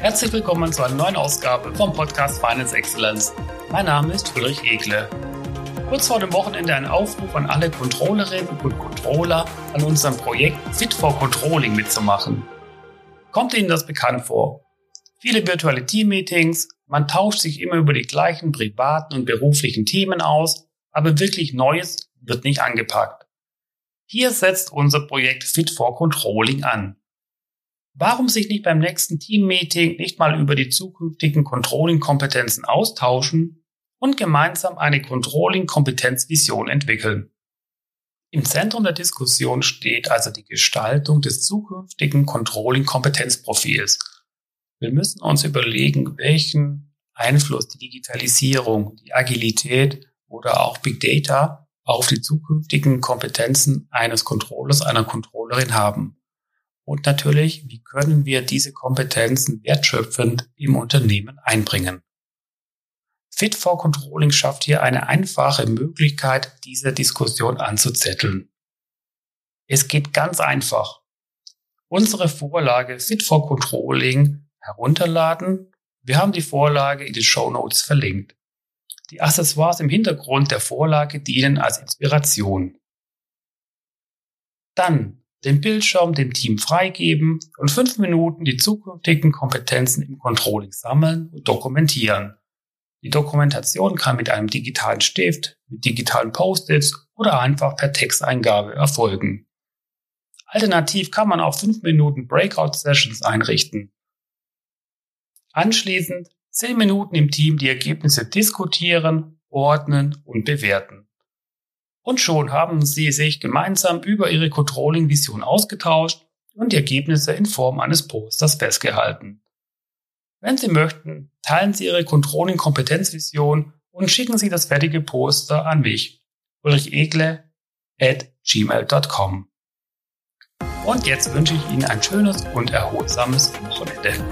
Herzlich willkommen zu einer neuen Ausgabe vom Podcast Finance Excellence. Mein Name ist Ulrich Egle. Kurz vor dem Wochenende ein Aufruf an alle Controllerinnen und Controller, an unserem Projekt Fit for Controlling mitzumachen. Kommt Ihnen das bekannt vor? Viele virtuelle Teammeetings, man tauscht sich immer über die gleichen privaten und beruflichen Themen aus, aber wirklich Neues wird nicht angepackt. Hier setzt unser Projekt Fit for Controlling an. Warum sich nicht beim nächsten Teammeeting nicht mal über die zukünftigen Controlling-Kompetenzen austauschen und gemeinsam eine Controlling-Kompetenzvision entwickeln? Im Zentrum der Diskussion steht also die Gestaltung des zukünftigen Controlling-Kompetenzprofils. Wir müssen uns überlegen, welchen Einfluss die Digitalisierung, die Agilität oder auch Big Data auf die zukünftigen Kompetenzen eines Controllers, einer Controllerin haben. Und natürlich, wie können wir diese Kompetenzen wertschöpfend im Unternehmen einbringen? Fit for Controlling schafft hier eine einfache Möglichkeit, diese Diskussion anzuzetteln. Es geht ganz einfach. Unsere Vorlage Fit for Controlling herunterladen. Wir haben die Vorlage in den Show Notes verlinkt. Die Accessoires im Hintergrund der Vorlage dienen als Inspiration. Dann den Bildschirm dem Team freigeben und fünf Minuten die zukünftigen Kompetenzen im Controlling sammeln und dokumentieren. Die Dokumentation kann mit einem digitalen Stift, mit digitalen Post-its oder einfach per Texteingabe erfolgen. Alternativ kann man auch fünf Minuten Breakout-Sessions einrichten. Anschließend zehn Minuten im Team die Ergebnisse diskutieren, ordnen und bewerten. Und schon haben sie sich gemeinsam über ihre Controlling-Vision ausgetauscht und die Ergebnisse in Form eines Posters festgehalten. Wenn Sie möchten, teilen Sie Ihre Controlling-Kompetenzvision und schicken Sie das fertige Poster an mich, Ulrich at gmail.com. Und jetzt wünsche ich Ihnen ein schönes und erholsames Wochenende.